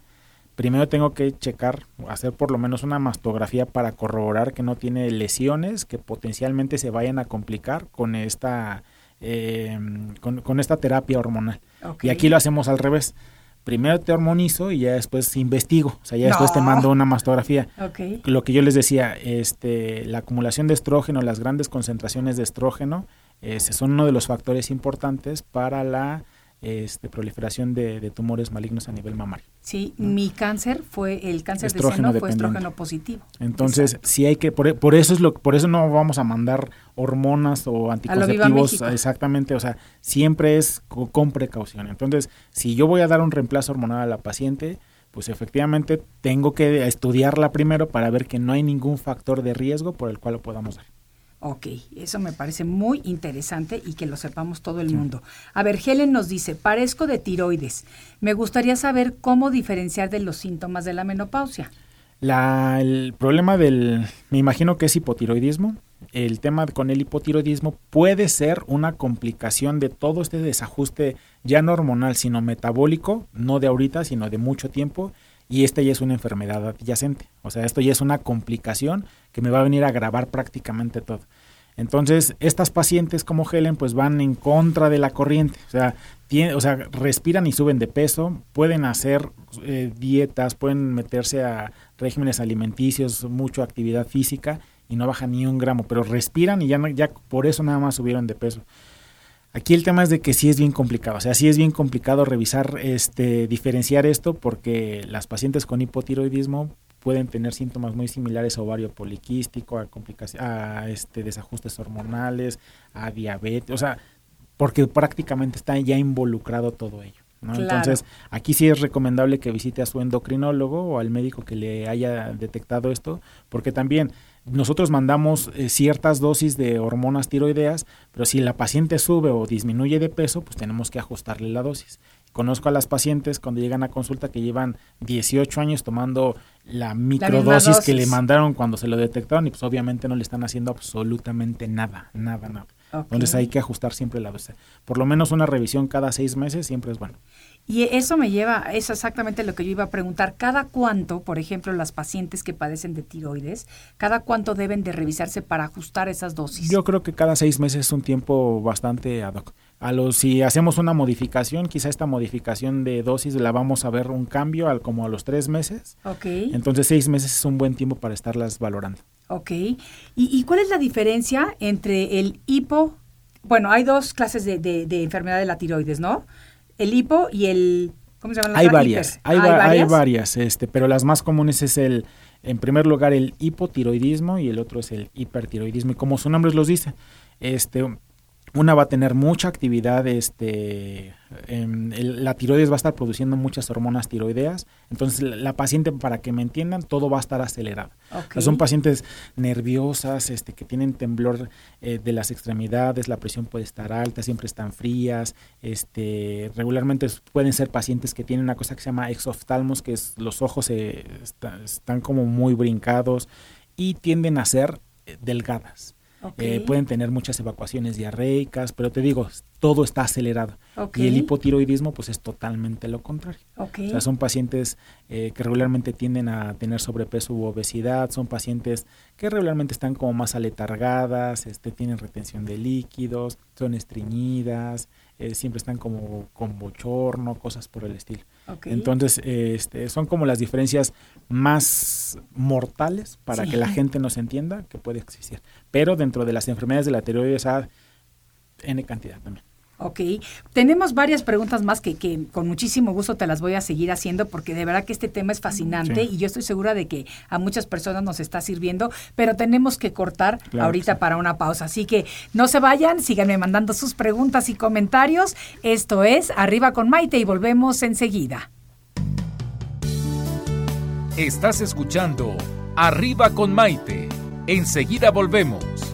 primero tengo que checar, hacer por lo menos una mastografía para corroborar que no tiene lesiones que potencialmente se vayan a complicar con esta, eh, con, esta terapia hormonal. Y aquí lo hacemos al revés. Primero te hormonizo y ya después investigo, o sea, ya después te mando una mastografía. Lo que yo les decía, este, la acumulación de estrógeno, las grandes concentraciones de estrógeno, eh, son uno de los factores importantes para la este, proliferación de, tumores malignos a nivel mamario. Sí, mi cáncer fue el cáncer de seno fue estrógeno positivo. Entonces, sí hay que por, por, eso es lo por eso no vamos a mandar hormonas o anticonceptivos exactamente, o sea, siempre es con, precaución. Entonces, si yo voy a dar un reemplazo hormonal a la paciente, pues efectivamente tengo que estudiarla primero para ver que no hay ningún factor de riesgo por el cual lo podamos dar. Ok, eso me parece muy interesante y que lo sepamos todo el mundo. A ver, Helen nos dice, parezco de tiroides. Me gustaría saber cómo diferenciar de los síntomas de la menopausia. La, el problema del, me imagino que es hipotiroidismo. El tema con el hipotiroidismo puede ser una complicación de todo este desajuste ya no hormonal, sino metabólico, no de ahorita, sino de mucho tiempo. Y esta ya es una enfermedad adyacente. O sea, esto ya es una complicación que me va a venir a agravar prácticamente todo. Entonces, estas pacientes como Helen, pues van en contra de la corriente, o sea, respiran y suben de peso, pueden hacer eh, dietas, pueden meterse a regímenes alimenticios, mucha actividad física y no bajan ni un gramo, pero respiran y ya, ya por eso nada más subieron de peso. Aquí el tema es de que sí es bien complicado, o sea, sí es bien complicado revisar, este, diferenciar esto porque las pacientes con hipotiroidismo pueden tener síntomas muy similares a ovario poliquístico, a, a este, desajustes hormonales, a diabetes, o sea, porque prácticamente está ya involucrado todo ello. Entonces, aquí sí es recomendable que visite a su endocrinólogo o al médico que le haya detectado esto, porque también nosotros mandamos eh, ciertas dosis de hormonas tiroideas, pero si la paciente sube o disminuye de peso, pues tenemos que ajustarle la dosis. Conozco a las pacientes cuando llegan a consulta que llevan 18 años tomando la microdosis que le mandaron cuando se lo detectaron y pues obviamente no le están haciendo absolutamente nada, nada, nada. Entonces hay que ajustar siempre la dosis. Por lo menos una revisión cada seis meses siempre es bueno. Y eso me lleva, es exactamente lo que yo iba a preguntar. ¿Cada cuánto, por ejemplo, las pacientes que padecen de tiroides, cada cuánto deben de revisarse para ajustar esas dosis? Yo creo que cada seis meses es un tiempo bastante ad hoc. A los, si hacemos una modificación, quizá esta modificación de dosis la vamos a ver un cambio al, como a los tres meses. Ok. Entonces seis meses es un buen tiempo para estarlas valorando. Ok. ¿Y, y cuál es la diferencia entre el hipo? Bueno, hay dos clases de, de enfermedad de la tiroides, ¿no? El hipo y el... ¿Cómo se llama? Hay varias, hay, varias, hay varias, este, pero las más comunes es el, en primer lugar, el hipotiroidismo y el otro es el hipertiroidismo. Y como su nombre los dice, este, una va a tener mucha actividad, este, em, la tiroides va a estar produciendo muchas hormonas tiroideas, entonces la, paciente, para que me entiendan, todo va a estar acelerado. son pacientes nerviosas, este, que tienen temblor eh, de las extremidades, la presión puede estar alta, siempre están frías, este, regularmente pueden ser pacientes que tienen una cosa que se llama exoftalmos, que es los ojos están como muy brincados y tienden a ser eh, delgadas. Eh, pueden tener muchas evacuaciones diarreicas, pero te digo, todo está acelerado. Y el hipotiroidismo, pues es totalmente lo contrario. O sea, son pacientes eh, que regularmente tienden a tener sobrepeso u obesidad, son pacientes que regularmente están como más aletargadas, este, tienen retención de líquidos, son estreñidas, eh, siempre están como con bochorno, cosas por el estilo. Entonces, este, son como las diferencias más mortales para que la gente nos entienda que puede existir. Pero dentro de las enfermedades de la tiroides hay N cantidad también. Ok, tenemos varias preguntas más que, que, con muchísimo gusto te las voy a seguir haciendo porque de verdad que este tema es fascinante y yo estoy segura de que a muchas personas nos está sirviendo, pero tenemos que cortar ahorita para una pausa. Así que no se vayan, síganme mandando sus preguntas y comentarios. Esto es Arriba con Maite y volvemos enseguida. Estás escuchando Arriba con Maite. Enseguida volvemos.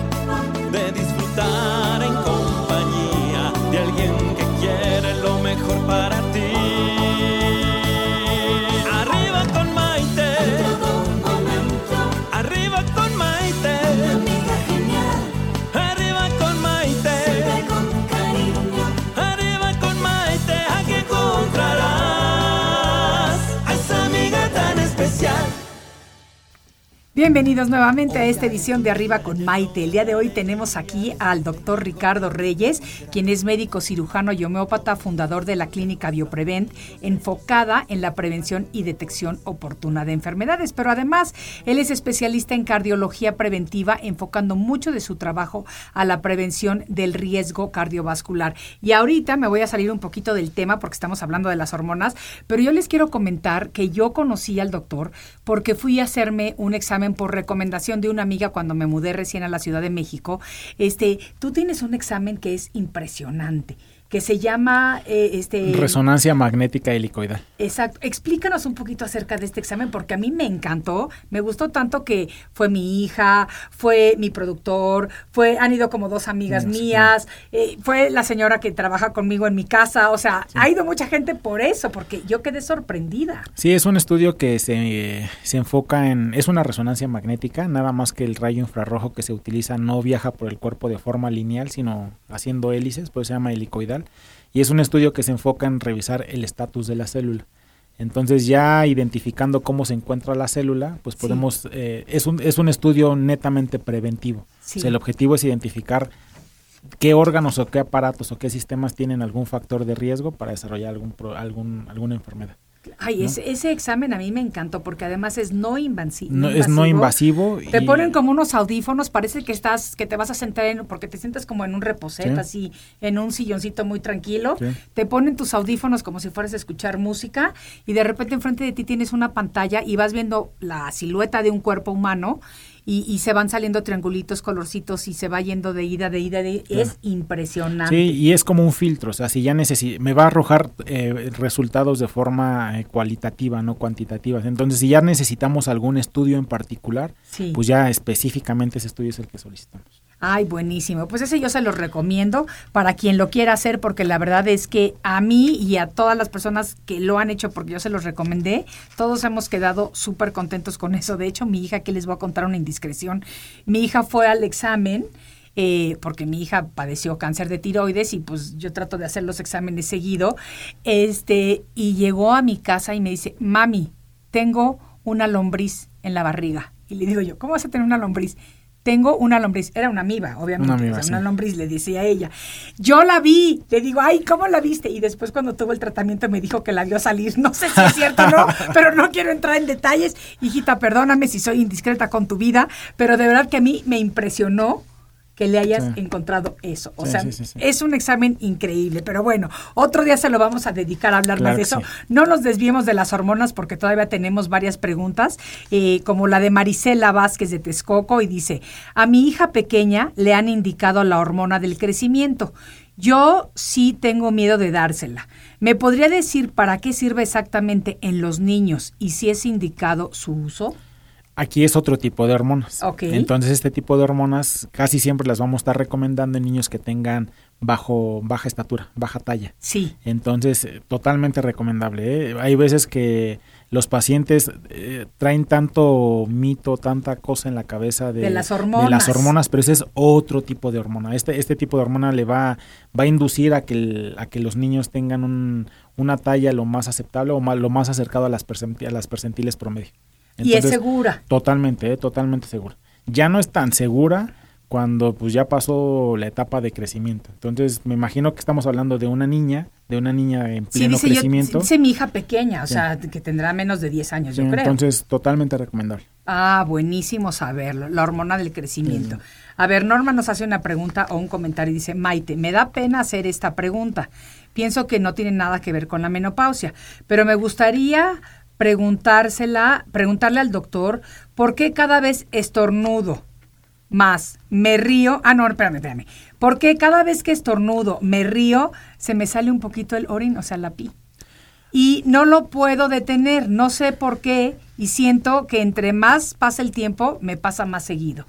Bienvenidos nuevamente a esta edición de Arriba con Maite. El día de hoy tenemos aquí al doctor Ricardo Reyes, quien es médico cirujano y homeópata, fundador de la clínica Bioprevent, enfocada en la prevención y detección oportuna de enfermedades. Pero además, él es especialista en cardiología preventiva, enfocando mucho de su trabajo a la prevención del riesgo cardiovascular. Y ahorita me voy a salir un poquito del tema porque estamos hablando de las hormonas, pero yo les quiero comentar que yo conocí al doctor porque fui a hacerme un examen por recomendación de una amiga cuando me mudé recién a la Ciudad de México. Este, tú tienes un examen que es impresionante, que se llama eh, este Resonancia magnética helicoidal. Exacto. Explícanos un poquito acerca de este examen porque a mí me encantó, me gustó tanto que fue mi hija, fue mi productor, fue han ido como dos amigas mías, eh, fue la señora que trabaja conmigo en mi casa, o sea, ha ido mucha gente por eso porque yo quedé sorprendida. Sí, es un estudio que se, se enfoca en... Es una resonancia magnética, nada más que el rayo infrarrojo que se utiliza no viaja por el cuerpo de forma lineal, sino haciendo hélices, por eso se llama helicoidal. Y es un estudio que se enfoca en revisar el estatus de la célula. Entonces ya identificando cómo se encuentra la célula, pues Sí. podemos... eh, es, un, es un estudio netamente preventivo. Sí. O sea, el objetivo es identificar qué órganos o qué aparatos o qué sistemas tienen algún factor de riesgo para desarrollar algún, algún alguna enfermedad. Ay, ¿no? ese, ese examen a mí me encantó porque además es no, invasi- No, es no invasivo. Te ponen como unos audífonos, parece que estás, que te vas a sentar en, porque te sientes como en un reposet, Sí. así, en un silloncito muy tranquilo. Sí. Te ponen tus audífonos como si fueras a escuchar música y de repente enfrente de ti tienes una pantalla y vas viendo la silueta de un cuerpo humano y, y se van saliendo triangulitos, colorcitos y se va yendo de ida, de ida, de Es impresionante. Sí, y es como un filtro, o sea, si ya necesi me va a arrojar eh, resultados de forma eh, cualitativa, no cuantitativa. Entonces, si ya necesitamos algún estudio en particular, Sí. pues ya específicamente ese estudio es el que solicitamos. Ay, buenísimo. Pues ese yo se los recomiendo para quien lo quiera hacer, porque la verdad es que a mí y a todas las personas que lo han hecho, porque yo se los recomendé, todos hemos quedado súper contentos con eso. De hecho, mi hija, que les voy a contar una indiscreción, mi hija fue al examen. eh, porque mi hija padeció cáncer de tiroides y pues yo trato de hacer los exámenes seguido, este, y llegó a mi casa y me dice, mami, tengo una lombriz en la barriga. Y le digo yo, ¿cómo vas a tener una lombriz? Tengo una lombriz, era una amiba, obviamente, Una amiba, o sea, una sí. lombriz, le decía ella. Yo la vi, le digo, ay, ¿cómo la viste? Y después cuando tuvo el tratamiento me dijo que la vio salir. No sé si es cierto o no, pero no quiero entrar en detalles. Hijita, perdóname si soy indiscreta con tu vida, pero de verdad que a mí me impresionó que le hayas Sí. encontrado eso. O Sí, sea, sí, es un examen increíble, pero bueno, otro día se lo vamos a dedicar a hablar Claro más de eso. No nos desviemos de las hormonas porque todavía tenemos varias preguntas, eh, como la de Marisela Vázquez de Texcoco y dice, a mi hija pequeña le han indicado la hormona del crecimiento. Yo sí tengo miedo de dársela. ¿Me podría decir para qué sirve exactamente en los niños y si es indicado su uso? Aquí es otro tipo de hormonas. Entonces, este tipo de hormonas casi siempre las vamos a estar recomendando en niños que tengan bajo baja estatura, baja talla. Sí. Entonces, eh, totalmente recomendable. ¿eh? Hay veces que los pacientes eh, traen tanto mito, tanta cosa en la cabeza de, De las de hormonas. las hormonas, pero ese es otro tipo de hormona. Este, este tipo de hormona le va, va a inducir a que, el- a que los niños tengan un- una talla lo más aceptable o lo más acercado a las, a las percentiles promedio. Y es segura. Totalmente, eh, totalmente segura. Ya no es tan segura cuando pues ya pasó la etapa de crecimiento. Entonces, me imagino que estamos hablando de una niña, de una niña en Sí, pleno yo- crecimiento. dice mi hija pequeña, o Sí. sea, que tendrá menos de 10 años, Sí, yo creo. entonces, totalmente recomendable. Ah, buenísimo saberlo, la hormona del crecimiento. A ver, Norma nos hace una pregunta o un comentario y dice, Maite, me da pena hacer esta pregunta. Pienso que no tiene nada que ver con la menopausia, pero me gustaría preguntársela, preguntarle al doctor por qué cada vez estornudo más me río. Ah, no, espérame, espérame. ¿Por qué cada vez que estornudo me río se me sale un poquito el orín, o sea, la pi? y no lo puedo detener, no sé por qué, y siento que entre más pasa el tiempo, me pasa más seguido.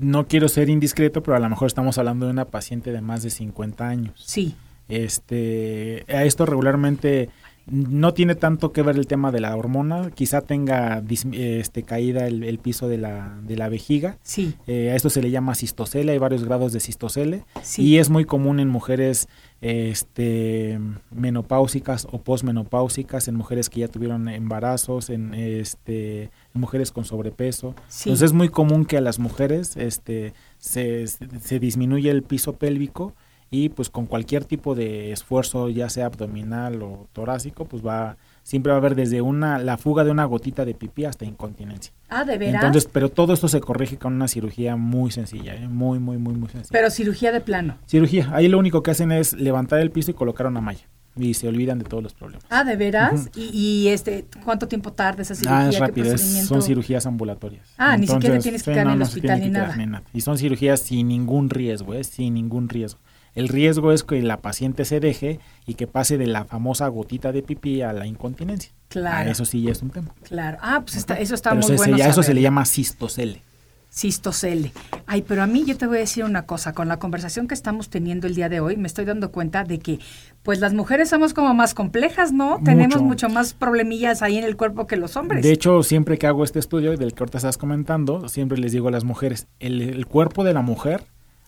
No quiero ser indiscreto, pero a lo mejor estamos hablando de una paciente de más de 50 años. Sí. Este, a esto regularmente no tiene tanto que ver el tema de la hormona, quizá tenga este, caída el, piso de la, de la vejiga. Sí. Eh, a esto se le llama cistocele, hay varios grados de cistocele. Y es muy común en mujeres este, menopáusicas o posmenopáusicas, en mujeres que ya tuvieron embarazos, en, este, mujeres con sobrepeso. Entonces es muy común que a las mujeres este, se, se disminuye el piso pélvico y pues con cualquier tipo de esfuerzo, ya sea abdominal o torácico, pues va siempre va a haber desde una la fuga de una gotita de pipí hasta incontinencia. Ah, de veras. Entonces, pero todo esto se corrige con una cirugía muy sencilla, ¿eh? muy muy muy muy sencilla. Pero cirugía de plano. Cirugía, ahí lo único que hacen es levantar el piso y colocar una malla y se olvidan de todos los problemas. Ah, ¿de veras? ¿Y, este cuánto tiempo tarda esa cirugía? Ah, es rápido, son cirugías ambulatorias. Ah, ni siquiera tienes que quedar en el hospital ni nada. nada. Y son cirugías sin ningún riesgo, ¿eh? sin ningún riesgo. El riesgo es que la paciente se deje y que pase de la famosa gotita de pipí a la incontinencia. Claro. eso sí ya es un tema. Claro. Ah, pues está, eso está muy bueno. eso se le llama cistocele. Cistocele. Ay, pero a mí yo te voy a decir una cosa, con la conversación que estamos teniendo el día de hoy, me estoy dando cuenta de que pues las mujeres somos como más complejas, ¿no? Tenemos mucho más problemillas ahí en el cuerpo que los hombres. De hecho, siempre que hago este estudio del que ahorita estás comentando, siempre les digo a las mujeres, el cuerpo de la mujer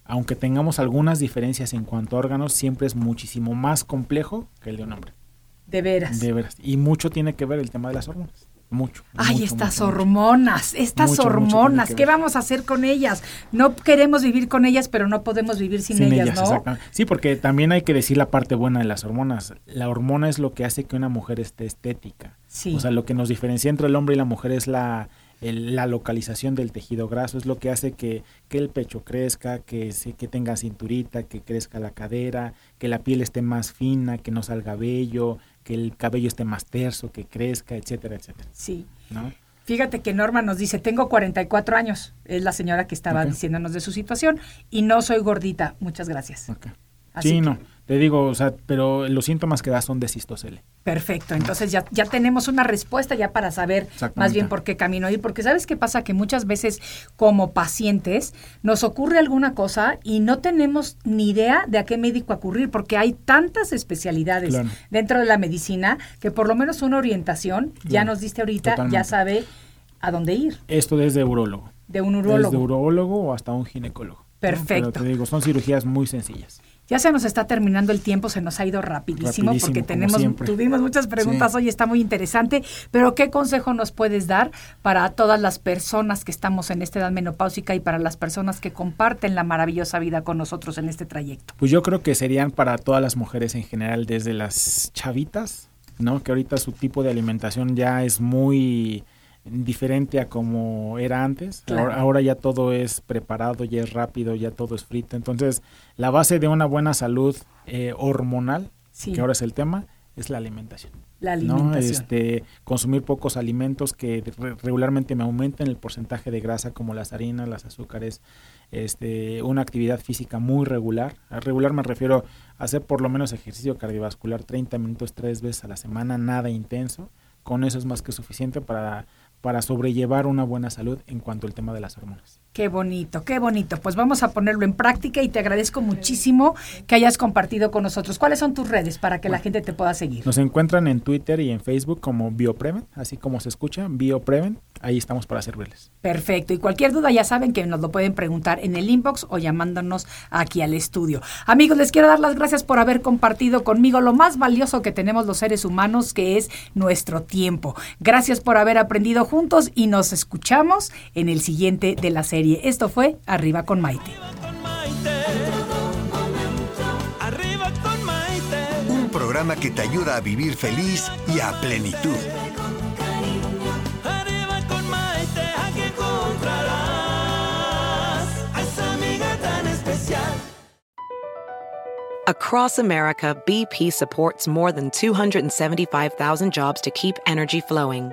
aunque tengamos algunas diferencias en cuanto a órganos, siempre es muchísimo más complejo que el de un hombre. De veras. De veras. Y mucho tiene que ver el tema de las hormonas. Mucho. Ay, estas hormonas, estas hormonas, ¿qué vamos a hacer con ellas? No queremos vivir con ellas, pero no podemos vivir sin, ellas, ¿no? Sí, porque también hay que decir la parte buena de las hormonas. La hormona es lo que hace que una mujer esté estética. Sí. O sea, lo que nos diferencia entre el hombre y la mujer es la la localización del tejido graso es lo que hace que, el pecho crezca, que, que tenga cinturita, que crezca la cadera, que la piel esté más fina, que no salga vello, que el cabello esté más terso, que crezca, etcétera, etcétera. Sí. Fíjate que Norma nos dice, tengo 44 años, es la señora que estaba diciéndonos de su situación, y no soy gordita. Muchas gracias. Sí, no. Te digo, o sea, pero los síntomas que da son de cistocele. Perfecto, entonces ya, ya tenemos una respuesta ya para saber más bien por qué camino ir, porque sabes qué pasa que muchas veces como pacientes nos ocurre alguna cosa y no tenemos ni idea de a qué médico acudir, porque hay tantas especialidades dentro de la medicina que por lo menos una orientación, ya nos diste ahorita, ya sabe a dónde ir. Esto desde urólogo. De un urólogo. Desde urólogo o hasta un ginecólogo. Perfecto. Pero te digo, son cirugías muy sencillas. Ya se nos está terminando el tiempo, se nos ha ido rapidísimo, porque tenemos, tuvimos muchas preguntas hoy, está muy interesante, pero ¿qué consejo nos puedes dar para todas las personas que estamos en esta edad menopáusica y para las personas que comparten la maravillosa vida con nosotros en este trayecto? Pues yo creo que serían para todas las mujeres en general, desde las chavitas, ¿no? Que ahorita su tipo de alimentación ya es muy diferente a como era antes. Ahora, ya todo es preparado, ya es rápido, ya todo es frito. Entonces, la base de una buena salud eh, hormonal, que ahora es el tema, es la alimentación. La alimentación. Este, consumir pocos alimentos que regularmente me aumenten el porcentaje de grasa, como las harinas, las azúcares. Este, una actividad física muy regular. A regular me refiero a hacer por lo menos ejercicio cardiovascular 30 minutos tres veces a la semana, nada intenso. Con eso es más que suficiente para para sobrellevar una buena salud en cuanto al tema de las hormonas. Qué bonito, qué bonito. Pues vamos a ponerlo en práctica y te agradezco muchísimo que hayas compartido con nosotros. ¿Cuáles son tus redes para que la gente te pueda seguir? Nos encuentran en Twitter y en Facebook como BioPreven, así como se escucha, BioPreven. Ahí estamos para servirles. Perfecto. Y cualquier duda ya saben que nos lo pueden preguntar en el inbox o llamándonos aquí al estudio. Amigos, les quiero dar las gracias por haber compartido conmigo lo más valioso que tenemos los seres humanos, que es nuestro tiempo. Gracias por haber aprendido juntos y nos escuchamos en el siguiente de la serie esto fue Arriba con Maite. Un programa que te ayuda a vivir feliz y a plenitud. Across America, BP supports more than 275,000 jobs to keep energy flowing.